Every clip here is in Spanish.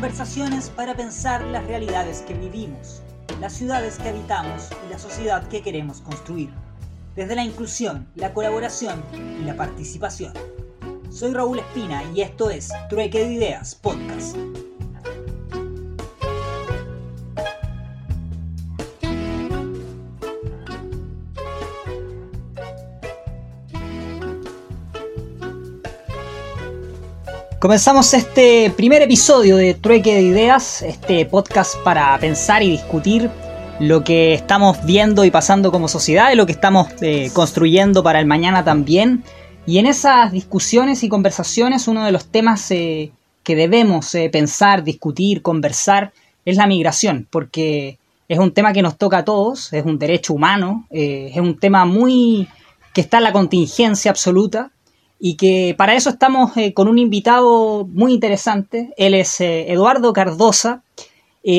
Conversaciones para pensar las realidades que vivimos, las ciudades que habitamos y la sociedad que queremos construir. Desde la inclusión, la colaboración y la participación. Soy Raúl Espina y esto es Trueque de Ideas Podcast. Comenzamos este primer episodio de Trueque de Ideas, este podcast para pensar y discutir lo que estamos viendo y pasando como sociedad y lo que estamos eh, construyendo para el mañana también. Y en esas discusiones y conversaciones uno de los temas eh, que debemos eh, pensar, discutir, conversar es la migración, porque es un tema que nos toca a todos, es un derecho humano, es un tema muy que está en la contingencia absoluta y que para eso estamos eh, con un invitado muy interesante. Él es eh, Eduardo Cardosa,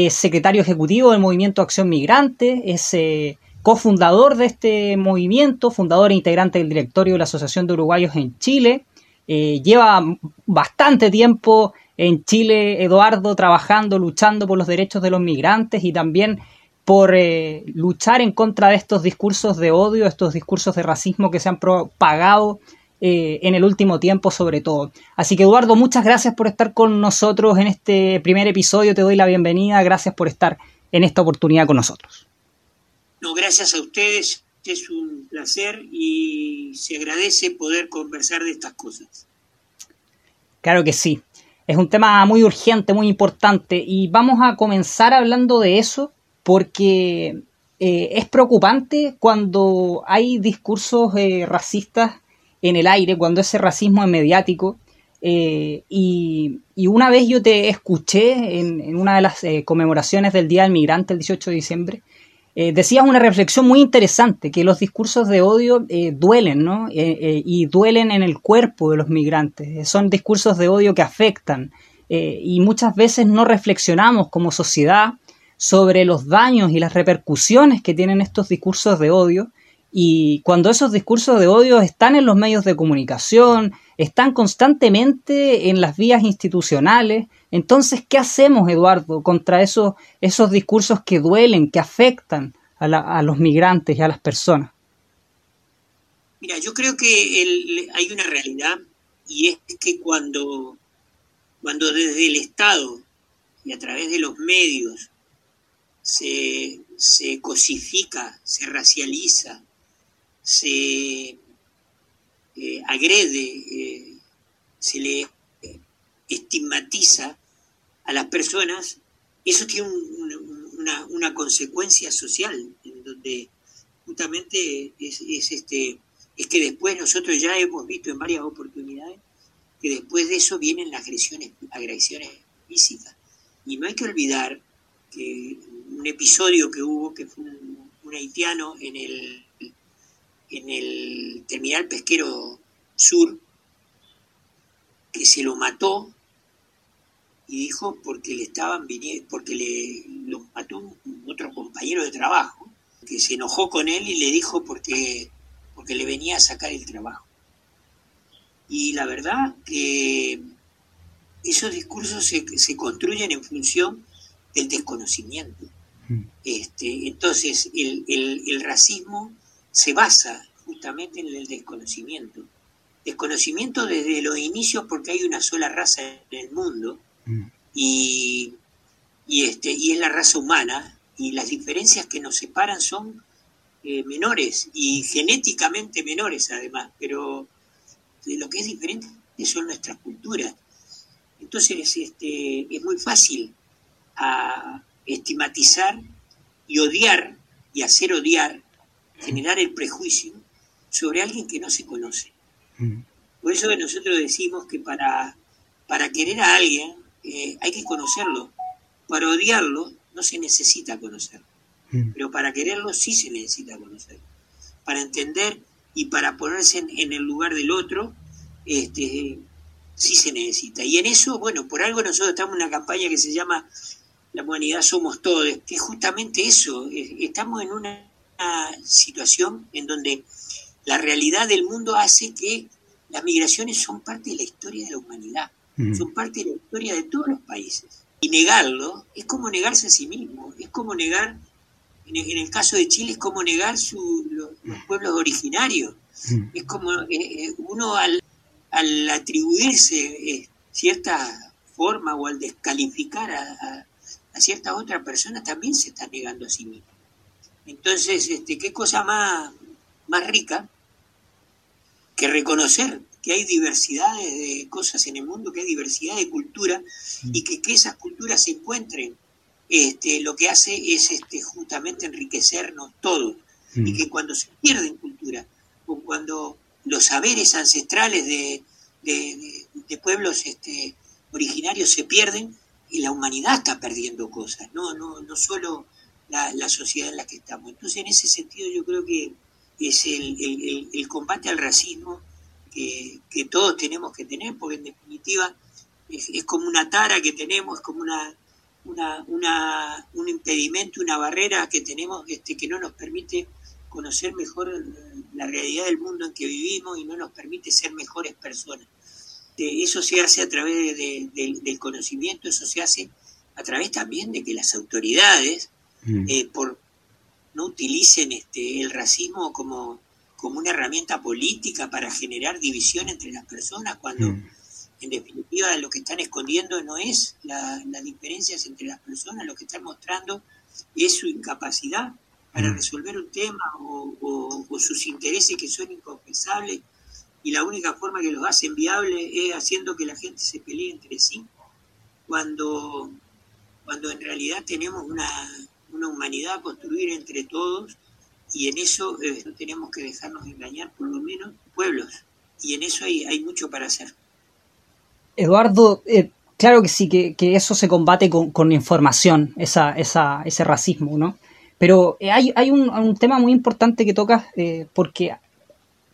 secretario ejecutivo del Movimiento Acción Migrante, es eh, cofundador de este movimiento, fundador e integrante del directorio de la Asociación de Uruguayos en Chile. lleva bastante tiempo en Chile, Eduardo, trabajando, luchando por los derechos de los migrantes y también por luchar en contra de estos discursos de odio, estos discursos de racismo que se han propagado eh, en el último tiempo sobre todo. Así que Eduardo, muchas gracias por estar con nosotros en este primer episodio, te doy la bienvenida, gracias por estar en esta oportunidad con nosotros. No, gracias a ustedes, es un placer y se agradece poder conversar de estas cosas. Claro que sí, es un tema muy urgente, muy importante y vamos a comenzar hablando de eso porque eh, es preocupante cuando hay discursos eh, racistas en el aire, cuando ese racismo es mediático. Eh, y, una vez yo te escuché en, una de las eh, conmemoraciones del Día del Migrante, el 18 de diciembre, eh, decías una reflexión muy interesante, que los discursos de odio duelen, ¿no? y duelen en el cuerpo de los migrantes. Son discursos de odio que afectan. y muchas veces no reflexionamos como sociedad sobre los daños y las repercusiones que tienen estos discursos de odio y cuando esos discursos de odio están en los medios de comunicación, están constantemente en las vías institucionales, entonces, ¿qué hacemos, Eduardo, contra esos, esos discursos que duelen, que afectan a, los migrantes y a las personas? Mira, yo creo que hay una realidad y es que cuando, cuando desde el Estado y a través de los medios se, se cosifica, se racializa, se eh, agrede, eh, se le estigmatiza a las personas, eso tiene una, consecuencia social, en donde justamente es, este, es que después nosotros ya hemos visto en varias oportunidades que después de eso vienen las agresiones, agresiones físicas. Y no hay que olvidar que un episodio que hubo, que fue un haitiano en el en el terminal pesquero sur, que se lo mató y dijo porque le estaban viniendo, porque le lo mató un, otro compañero de trabajo, que se enojó con él y le dijo porque, porque le venía a sacar el trabajo. Y la verdad que esos discursos se, se construyen en función del desconocimiento. Mm. Este, entonces, el, el, el racismo se basa justamente en el desconocimiento. Desconocimiento desde los inicios porque hay una sola raza en el mundo mm. y, y, este, y es la raza humana y las diferencias que nos separan son eh, menores y genéticamente menores además, pero lo que es diferente son nuestras culturas. Entonces este, es muy fácil a estigmatizar y odiar y hacer odiar generar el prejuicio sobre alguien que no se conoce. Mm. Por eso nosotros decimos que para, para querer a alguien eh, hay que conocerlo. Para odiarlo no se necesita conocerlo. Mm. Pero para quererlo sí se necesita conocerlo. Para entender y para ponerse en, el lugar del otro, este, sí se necesita. Y en eso, bueno, por algo nosotros estamos en una campaña que se llama La humanidad somos todos, que es justamente eso. Estamos en una situación en donde la realidad del mundo hace que las migraciones son parte de la historia de la humanidad, son parte de la historia de todos los países. Y negarlo es como negarse a sí mismo, es como negar, en el, caso de Chile, es como negar su, los, pueblos originarios. Es como eh, eh, uno al, al atribuirse eh, cierta forma o al descalificar a, a, cierta otra persona también se está negando a sí mismo. Entonces, este, ¿qué cosa más, más rica que reconocer que hay diversidad de cosas en el mundo, que hay diversidad de cultura y que, que esas culturas se encuentren, este, lo que hace es este, justamente enriquecernos todos. Y que cuando se pierden cultura, o cuando los saberes ancestrales de, de, pueblos este, originarios se pierden, y la humanidad está perdiendo cosas, no, no, no solo la, sociedad en la que estamos. Entonces, en ese sentido, yo creo que es el combate al racismo que, todos tenemos que tener, porque en definitiva es, como una tara que tenemos, es como una, una, un impedimento, una barrera que tenemos este, que no nos permite conocer mejor la realidad del mundo en que vivimos y no nos permite ser mejores personas. Eso se hace a través del conocimiento, eso se hace a través también de que las autoridades mm. eh, por, no utilicen este, el racismo como, como una herramienta política para generar división entre las personas, cuando mm. en definitiva lo que están escondiendo no es las diferencias entre las personas, lo que están mostrando es su incapacidad para mm. resolver un tema o, sus intereses que son inconfesables y la única forma que los hacen viables es haciendo que la gente se pelee entre sí, cuando, cuando en realidad tenemos una, una humanidad a construir entre todos y en eso eh, no tenemos que dejarnos engañar, por lo menos pueblos, y en eso hay, hay mucho para hacer. Eduardo, eh, claro que sí, que, eso se combate con, información, esa, esa, ese racismo, ¿no? Pero eh, hay, hay un, tema muy importante que tocas, porque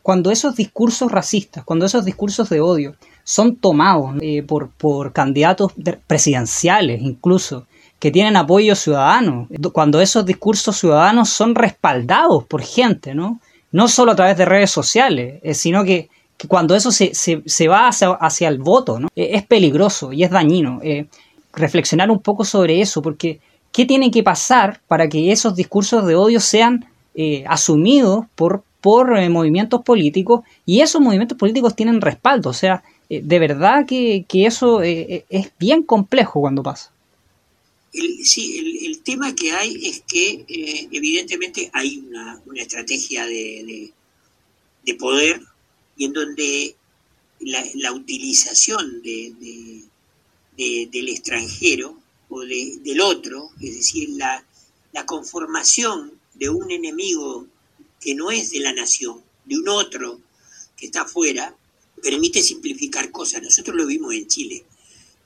cuando esos discursos racistas, cuando esos discursos de odio son tomados por, por candidatos presidenciales incluso, que tienen apoyo ciudadano, cuando esos discursos ciudadanos son respaldados por gente, ¿no? No solo a través de redes sociales, eh, sino que, cuando eso se, se, va hacia, el voto, ¿no? Eh, es peligroso y es dañino. Eh, reflexionar un poco sobre eso, porque ¿qué tiene que pasar para que esos discursos de odio sean asumidos por, por movimientos políticos y esos movimientos políticos tienen respaldo? O sea, de verdad que, que eso es bien complejo cuando pasa. El, sí, el, tema que hay es que eh, evidentemente hay una, estrategia de, poder y en donde la, utilización de, del extranjero o del otro, es decir, la, la conformación de un enemigo que no es de la nación, de un otro que está afuera, permite simplificar cosas. Nosotros lo vimos en Chile.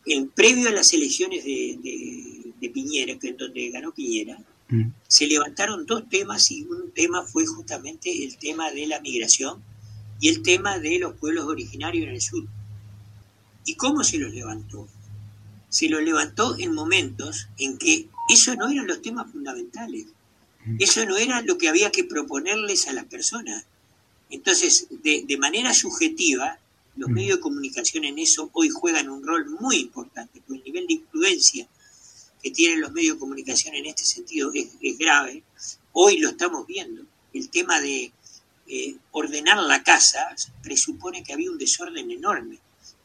En previo a las elecciones de, de Piñera, que es donde ganó Piñera, mm. se levantaron dos temas y un tema fue justamente el tema de la migración y el tema de los pueblos originarios en el sur. ¿Y cómo se los levantó? Se los levantó en momentos en que eso no eran los temas fundamentales, mm. eso no era lo que había que proponerles a las personas. Entonces, de, de manera subjetiva, los mm. medios de comunicación en eso hoy juegan un rol muy importante, por el nivel de influencia que tienen los medios de comunicación en este sentido es, grave. Hoy lo estamos viendo. El tema de eh, ordenar la casa presupone que había un desorden enorme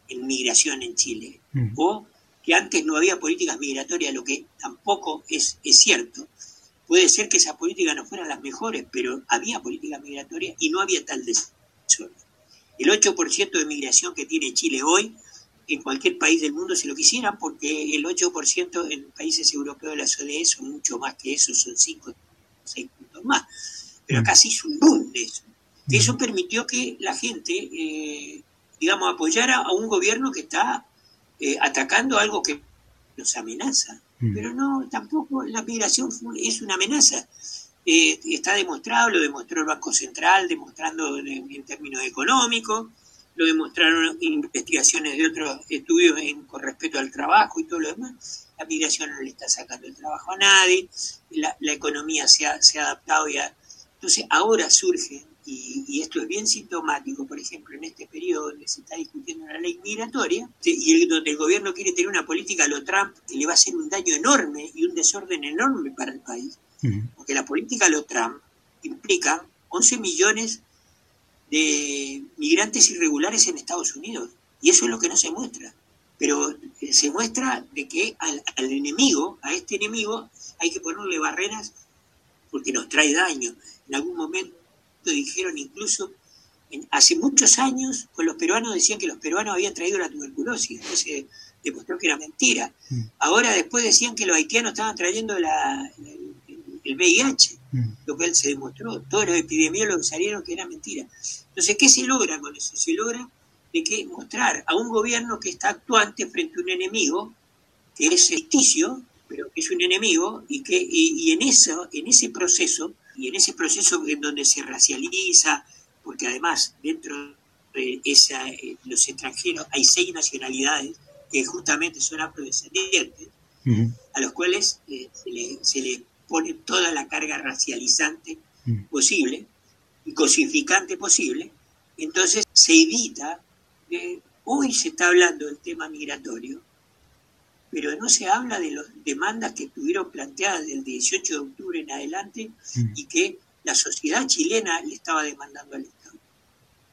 en migración en Chile. Mm. O que antes no había políticas migratorias, lo que tampoco es, es cierto. Puede ser que esas políticas no fueran las mejores, pero había políticas migratorias y no había tal desorden. El 8% de migración que tiene Chile hoy en cualquier país del mundo si lo quisieran, porque el 8% en países europeos de la OCDE son mucho más que eso, son 5 o 6 puntos más. Pero acá sí es un boom de eso. Y eso permitió que la gente, eh, digamos, apoyara a un gobierno que está eh, atacando algo que nos amenaza. Mm. Pero no, tampoco la migración es una amenaza. Eh, está demostrado, lo demostró el Banco Central, demostrando en términos económicos, lo demostraron investigaciones de otros estudios con respecto al trabajo y todo lo demás. La migración no le está sacando el trabajo a nadie, la, economía se ha, se ha adaptado ya. Entonces ahora surge y, esto es bien sintomático, por ejemplo, en este periodo donde se está discutiendo una ley migratoria y donde el gobierno quiere tener una política a lo Trump que le va a hacer un daño enorme y un desorden enorme para el país, porque la política a lo Trump implica 11 millones de migrantes irregulares en Estados Unidos, y eso es lo que no se muestra. Pero eh, se muestra de que al, al enemigo, a este enemigo, hay que ponerle barreras porque nos trae daño. En algún momento dijeron incluso, hace muchos años, con los peruanos decían que los peruanos habían traído la tuberculosis, se demostró que era mentira. Mm. Ahora después decían que los haitianos estaban trayendo la, el VIH, mm. lo cual se demostró, todos los epidemiólogos salieron que era mentira. Entonces, ¿qué se logra con eso? Se logra de que mostrar a un gobierno que está actuante frente a un enemigo, que es ficticio, pero que es un enemigo, y que y, en, eso, en ese proceso y en ese proceso en donde se racializa, porque además dentro de esa, eh, los extranjeros hay seis nacionalidades que justamente son afrodescendientes, a los cuales eh, se, le, pone toda la carga racializante posible y cosificante posible, entonces se evita, hoy se está hablando del tema migratorio, pero no se habla de las demandas que estuvieron planteadas del 18 de octubre en adelante mm. y que la sociedad chilena le estaba demandando al Estado.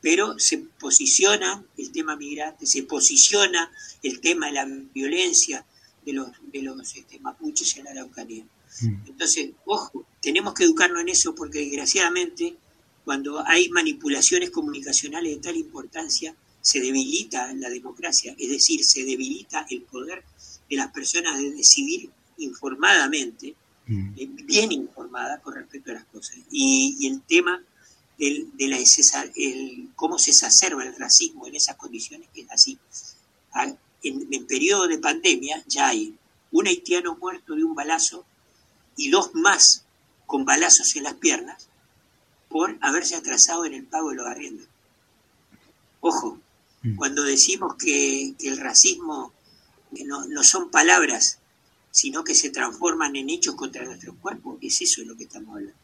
Pero se posiciona el tema migrante, se posiciona el tema de la violencia de los, de los este, mapuches en la Araucanía. Mm. Entonces, ojo, tenemos que educarnos en eso porque desgraciadamente cuando hay manipulaciones comunicacionales de tal importancia, se debilita la democracia, es decir, se debilita el poder de las personas de decidir informadamente, mm. eh, bien informada con respecto a las cosas. Y, el tema del, de la, el, cómo se exacerba el racismo en esas condiciones es así. Ah, en, en periodo de pandemia ya hay un haitiano muerto de un balazo y dos más con balazos en las piernas por haberse atrasado en el pago de los arriendos. Ojo, mm. cuando decimos que, que el racismo no, no son palabras, sino que se transforman en hechos contra nuestro cuerpo. Es eso lo que estamos hablando.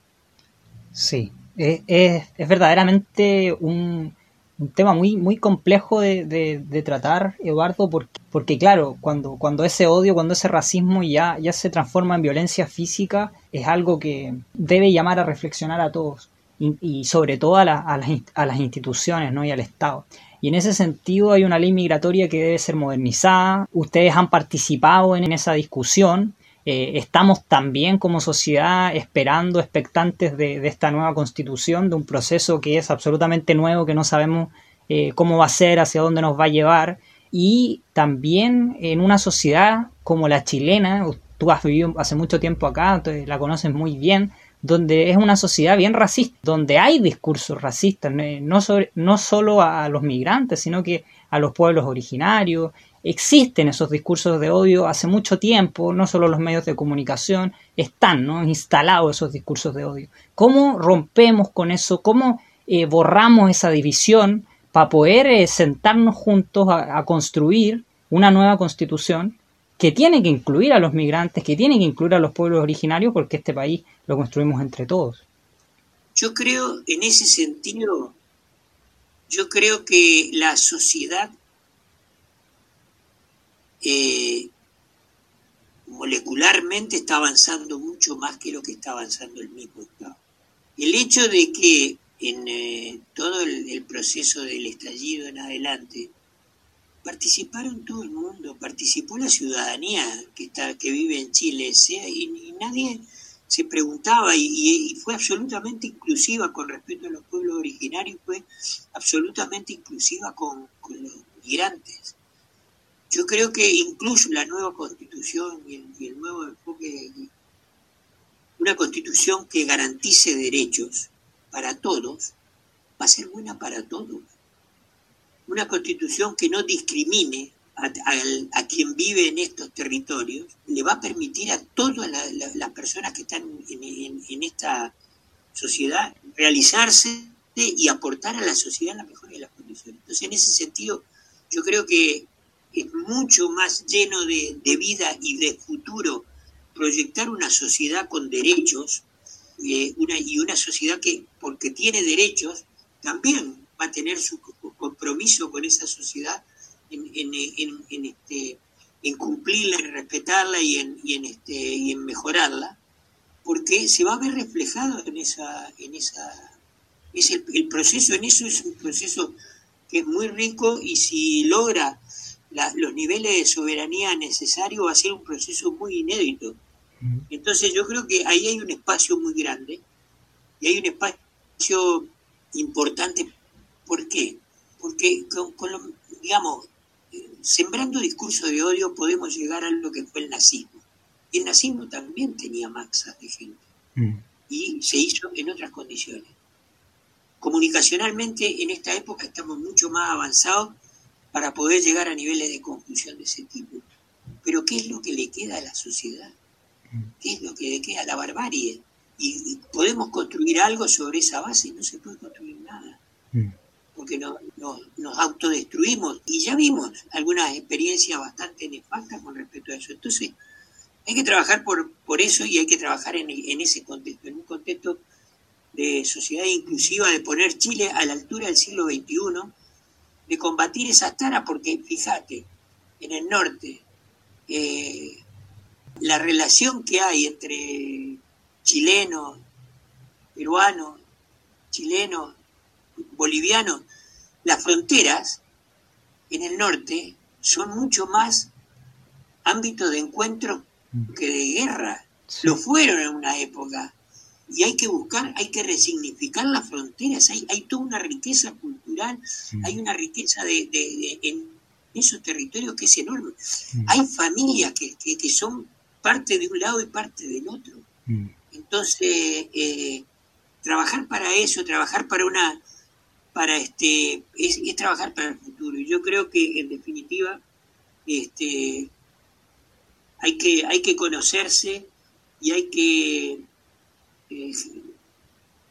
Sí, es, es, verdaderamente un, un, tema muy, muy complejo de, de, tratar, Eduardo, porque, porque claro, cuando, cuando ese odio, cuando ese racismo ya, ya se transforma en violencia física, es algo que debe llamar a reflexionar a todos y, sobre todo a, a, las, a las instituciones ¿no? y al Estado. Y en ese sentido hay una ley migratoria que debe ser modernizada. Ustedes han participado en esa discusión. Eh, estamos también como sociedad esperando, expectantes de, esta nueva constitución, de un proceso que es absolutamente nuevo, que no sabemos eh, cómo va a ser, hacia dónde nos va a llevar. Y también en una sociedad como la chilena, tú has vivido hace mucho tiempo acá, la conoces muy bien, donde es una sociedad bien racista, donde hay discursos racistas, no solo a los migrantes, sino que a los pueblos originarios. Existen esos discursos de odio hace mucho tiempo, no solo los medios de comunicación, están ¿no? instalados esos discursos de odio. ¿Cómo rompemos con eso? ¿Cómo eh, borramos esa división para poder eh, sentarnos juntos a construir una nueva constitución que tiene que incluir a los migrantes, que tiene que incluir a los pueblos originarios, porque este país lo construimos entre todos. Yo creo, en ese sentido, yo creo que la sociedad eh, molecularmente está avanzando mucho más que lo que está avanzando el mismo Estado. El hecho de que en eh, todo el proceso del estallido en adelante, participaron todo el mundo, participó la ciudadanía que, está, que vive en Chile, sea, y, nadie se preguntaba y, fue absolutamente inclusiva con respecto a los pueblos originarios, fue absolutamente inclusiva con, los migrantes. Yo creo que incluso la nueva constitución y el, nuevo enfoque, una constitución que garantice derechos para todos, va a ser buena para todos una constitución que no discrimine a, quien vive en estos territorios, le va a permitir a todas las personas que están en, esta sociedad realizarse y aportar a la sociedad la mejor de las condiciones. Entonces, en ese sentido, yo creo que es mucho más lleno de, de vida y de futuro proyectar una sociedad con derechos eh, una, y una sociedad que, porque tiene derechos, también va a tener su compromiso con esa sociedad en, en, este, en cumplirla, en respetarla y en, y en, este, y en mejorarla, porque se va a ver reflejado en esa, en esa, es el proceso, en eso es un proceso que es muy rico y si logra los niveles de soberanía necesarios va a ser un proceso muy inédito. Entonces yo creo que ahí hay un espacio muy grande y hay un espacio importante. ¿Por qué? Porque con, lo, digamos, sembrando discursos de odio podemos llegar a lo que fue el nazismo. Y el nazismo también tenía masas de gente. Y se hizo en otras condiciones. Comunicacionalmente en esta época estamos mucho más avanzados para poder llegar a niveles de conclusión de ese tipo. Pero ¿qué es lo que le queda a la sociedad? ¿Qué es lo que le queda a la barbarie? Y, podemos construir algo sobre esa base y no se puede construir nada. Porque no, nos autodestruimos. Y ya vimos algunas experiencias bastante nefastas con respecto a eso. Entonces, hay que trabajar por, por eso y hay que trabajar en, en ese contexto, en un contexto de sociedad inclusiva, de poner Chile a la altura del siglo XXI, de combatir esas taras, porque fíjate, en el norte, eh, la relación que hay entre chilenos, peruanos, chilenos, bolivianos, las fronteras en el norte son mucho más ámbito de encuentro que de guerra. Lo fueron en una época y hay que buscar, hay que resignificar las fronteras, hay, hay toda una riqueza cultural, hay una riqueza de, en esos territorios que es enorme. Hay familias que, que, son parte de un lado y parte del otro. Entonces, eh, trabajar para eso, trabajar para una, para este, es, es, trabajar para el futuro. Y yo creo que en definitiva, este, hay que, hay que conocerse y hay que eh,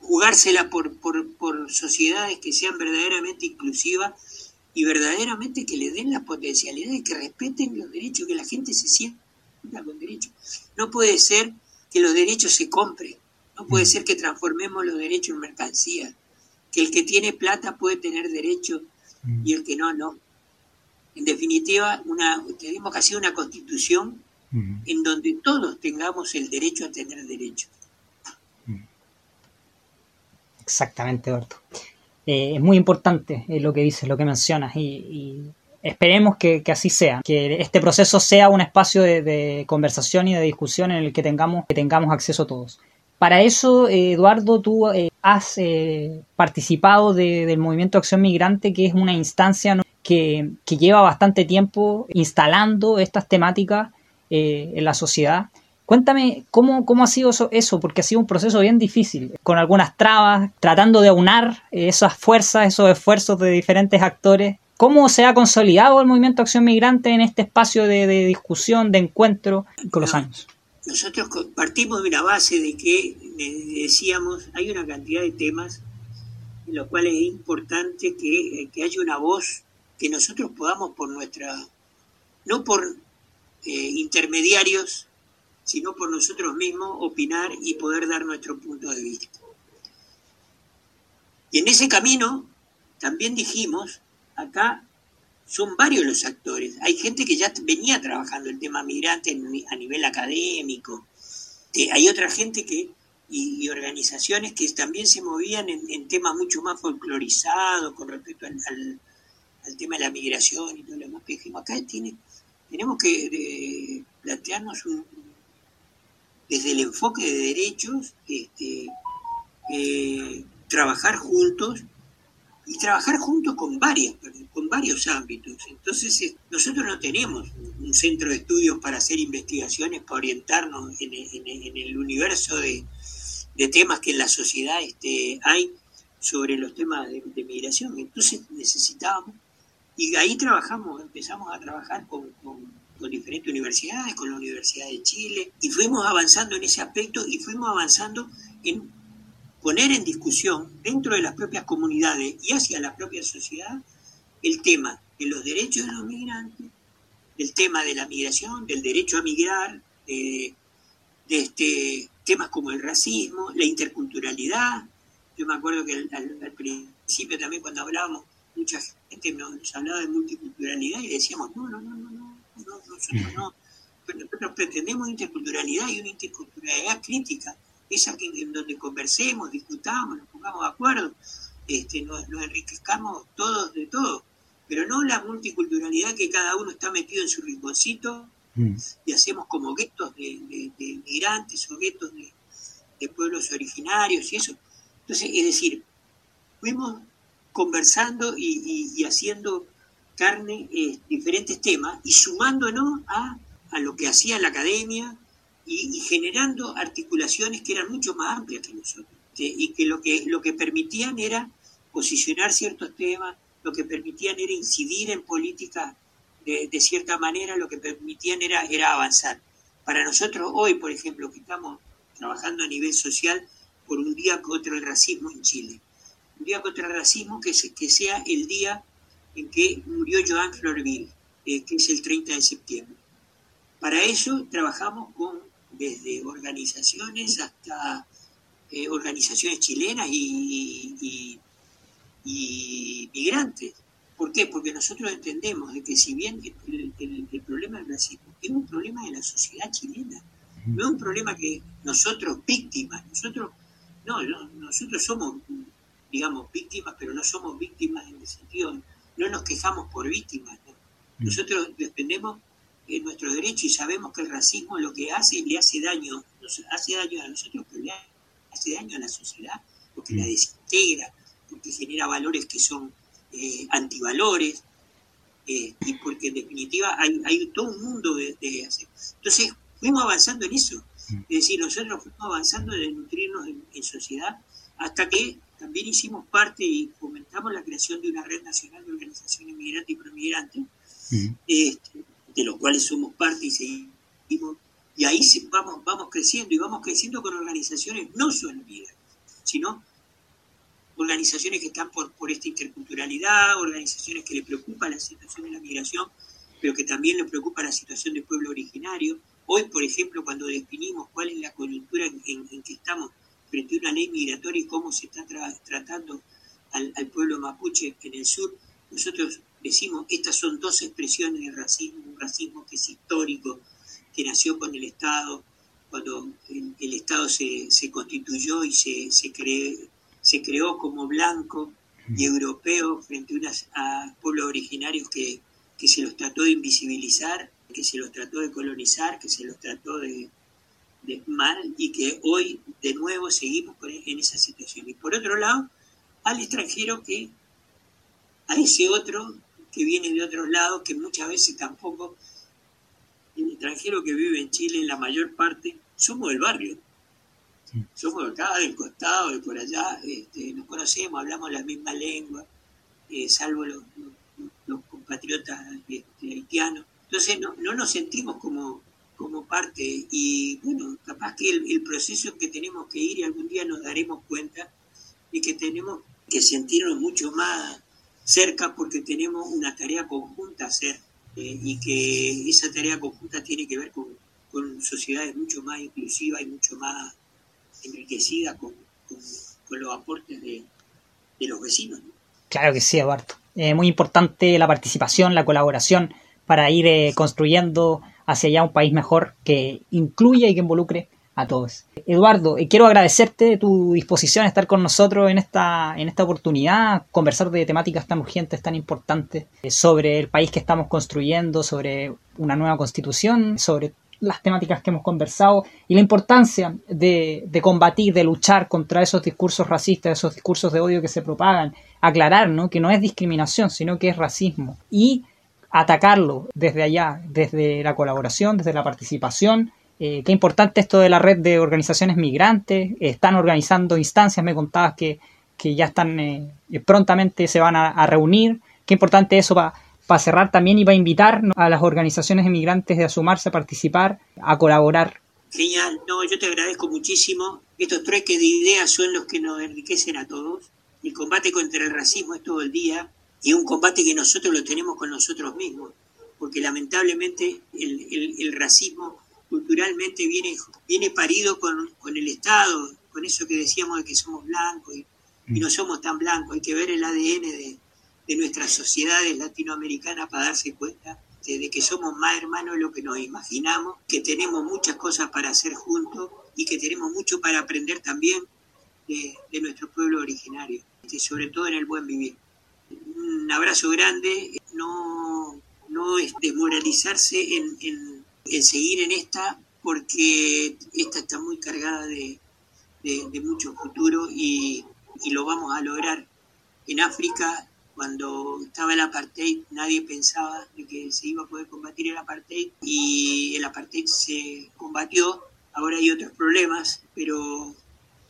jugársela por, por, sociedades que sean verdaderamente inclusivas y verdaderamente que le den la potencialidad de que respeten los derechos, que la gente se sienta con derechos. No puede ser que los derechos se compren, no puede mm. ser que transformemos los derechos en mercancía, que el que tiene plata puede tener derechos mm. y el que no, no. En definitiva, una, tenemos que hacer una constitución mm. en donde todos tengamos el derecho a tener derechos. Exactamente, Eduardo. Eh, es muy importante eh, lo que dices, lo que mencionas y, esperemos que, así sea, que este proceso sea un espacio de, conversación y de discusión en el que tengamos, que tengamos acceso todos. Para eso, eh, Eduardo, tú has participado del Movimiento Acción Migrante, que es una instancia que, lleva bastante tiempo instalando estas temáticas en la sociedad Cuéntame cómo, cómo ha sido eso, porque ha sido un proceso bien difícil, con algunas trabas, tratando de aunar esas fuerzas, esos esfuerzos de diferentes actores. ¿Cómo se ha consolidado el movimiento Acción Migrante en este espacio de, discusión, de encuentro con los años? Nosotros partimos de una base de que decíamos, hay una cantidad de temas en los cuales es importante que, haya una voz que nosotros podamos por nuestra, no por eh, intermediarios, sino por nosotros mismos opinar y poder dar nuestro punto de vista. Y en ese camino también dijimos, acá son varios los actores. Hay gente que ya venía trabajando el tema migrante a nivel académico. Hay otra gente que y, organizaciones que también se movían en, temas mucho más folclorizados con respecto al, tema de la migración y todo lo demás que dijimos. Acá tiene, tenemos que eh, plantearnos un, desde el enfoque de derechos, este, eh, trabajar juntos y trabajar juntos con, varias, con varios ámbitos. Entonces, eh, nosotros no tenemos un centro de estudios para hacer investigaciones, para orientarnos en, el universo de, temas que en la sociedad este, hay sobre los temas de, migración. Entonces necesitábamos, y ahí trabajamos, empezamos a trabajar con con diferentes universidades, con la Universidad de Chile, y fuimos avanzando en ese aspecto y fuimos avanzando en poner en discusión dentro de las propias comunidades y hacia la propia sociedad el tema de los derechos de los migrantes, el tema de la migración, del derecho a migrar, de, este, temas como el racismo, la interculturalidad. Yo me acuerdo que al, principio también cuando hablábamos, mucha gente nos, hablaba de multiculturalidad y decíamos, no, no, no, no, no, no nosotros no. Pero nosotros pretendemos interculturalidad y una interculturalidad crítica, esa que, en donde conversemos, discutamos, nos pongamos de acuerdo, este, nos, nos enriquezcamos todos de todo, pero no la multiculturalidad que cada uno está metido en su rinconcito Mm. y hacemos como guetos de, migrantes o guetos de, pueblos originarios y eso. Entonces, es decir, fuimos conversando y, haciendo carne eh, diferentes temas y sumándonos a, lo que hacía la academia y, generando articulaciones que eran mucho más amplias que nosotros y que lo que lo que permitían era posicionar ciertos temas, lo que permitían era incidir en políticas de, cierta manera lo que permitían era, era avanzar. Para nosotros hoy, por ejemplo, que estamos trabajando a nivel social por un día contra el racismo en Chile. Un día contra el racismo que, que sea el día en que murió Joan Florville, eh, que es el 30 de septiembre. Para eso trabajamos con desde organizaciones hasta eh, organizaciones chilenas y, y migrantes. ¿Por qué? Porque nosotros entendemos de que si bien el, problema del racismo es un problema de la sociedad chilena, no es un problema que nosotros víctimas, nosotros no, nosotros somos, digamos, víctimas, pero no somos víctimas en el sentido, no nos quejamos por víctimas, nosotros defendemos nuestro derecho y sabemos que el racismo lo que hace le hace daño, nos hace daño a nosotros, pero le hace daño a la sociedad, porque la desintegra, porque genera valores que son eh, antivalores, eh, y porque en definitiva hay, hay todo un mundo de, hacer. Entonces, fuimos avanzando en eso. Es decir, nosotros fuimos avanzando de nutrirnos en, sociedad hasta que también hicimos parte y fomentamos la creación de una red nacional de organizaciones migrantes y promigrantes, este, de los cuales somos parte y seguimos. Y ahí vamos, vamos creciendo y vamos creciendo con organizaciones no solo migrantes, sino organizaciones que están por, por esta interculturalidad, organizaciones que le preocupa la situación de la migración, pero que también le preocupa la situación del pueblo originario. Hoy, por ejemplo, cuando definimos cuál es la coyuntura en, que estamos frente a una ley migratoria y cómo se está tratando al, pueblo mapuche en el sur, nosotros decimos, estas son dos expresiones de racismo, un racismo que es histórico, que nació con el Estado, cuando el, Estado se, constituyó y se, se, creó como blanco y europeo frente a, pueblos originarios que, se los trató de invisibilizar, que se los trató de colonizar, que se los trató de, mal y que hoy de nuevo seguimos en esa situación. Y por otro lado, al extranjero que, a ese otro que viene de otros lados, que muchas veces tampoco, el extranjero que vive en Chile, en la mayor parte, somos del barrio somos de acá, del costado, de por allá, este, nos conocemos, hablamos la misma lengua, eh, salvo los, compatriotas este, haitianos. Entonces no, nos sentimos como, como parte y bueno, capaz que el, proceso que tenemos que ir y algún día nos daremos cuenta y que tenemos que sentirnos mucho más cerca porque tenemos una tarea conjunta a hacer eh, y que esa tarea conjunta tiene que ver con, con sociedades mucho más inclusivas y mucho más enriquecida con, los aportes de, los vecinos. Claro que sí, Eduardo. Es muy importante la participación, la colaboración para ir eh, construyendo hacia allá un país mejor que incluya y que involucre a todos. Eduardo, eh, quiero agradecerte tu disposición a estar con nosotros en esta, en esta oportunidad, conversar de temáticas tan urgentes, tan importantes, eh, sobre el país que estamos construyendo, sobre una nueva constitución, sobre las temáticas que hemos conversado y la importancia de, combatir, de luchar contra esos discursos racistas, esos discursos de odio que se propagan, aclarar ¿no? que no es discriminación, sino que es racismo y atacarlo desde allá, desde la colaboración, desde la participación. Eh, qué importante esto de la red de organizaciones migrantes, están organizando instancias, me contabas que, que ya están eh, prontamente se van a, a reunir, qué importante eso para para cerrar también iba a invitar a las organizaciones de sumarse a participar, a colaborar. Genial, no, yo te agradezco muchísimo. Estos trueques de ideas son los que nos enriquecen a todos. El combate contra el racismo es todo el día y un combate que nosotros lo tenemos con nosotros mismos, porque lamentablemente el, racismo culturalmente viene, viene parido con, el Estado, con eso que decíamos de que somos blancos y, no somos tan blancos. Hay que ver el ADN de, de nuestras sociedades latinoamericanas para darse cuenta de que somos más hermanos de lo que nos imaginamos, que tenemos muchas cosas para hacer juntos y que tenemos mucho para aprender también de, nuestro pueblo originario, sobre todo en el buen vivir. Un abrazo grande, no, no es desmoralizarse en, seguir en esta, porque esta está muy cargada de, mucho futuro y, y lo vamos a lograr. En África cuando estaba el apartheid nadie pensaba de que se iba a poder combatir el apartheid y el apartheid se combatió. Ahora hay otros problemas, pero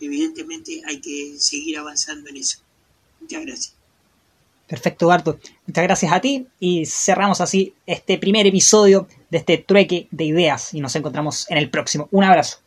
evidentemente hay que seguir avanzando en eso. Muchas gracias. Perfecto, Barto. Muchas gracias a ti y cerramos así este primer episodio de este trueque de ideas y nos encontramos en el próximo. Un abrazo.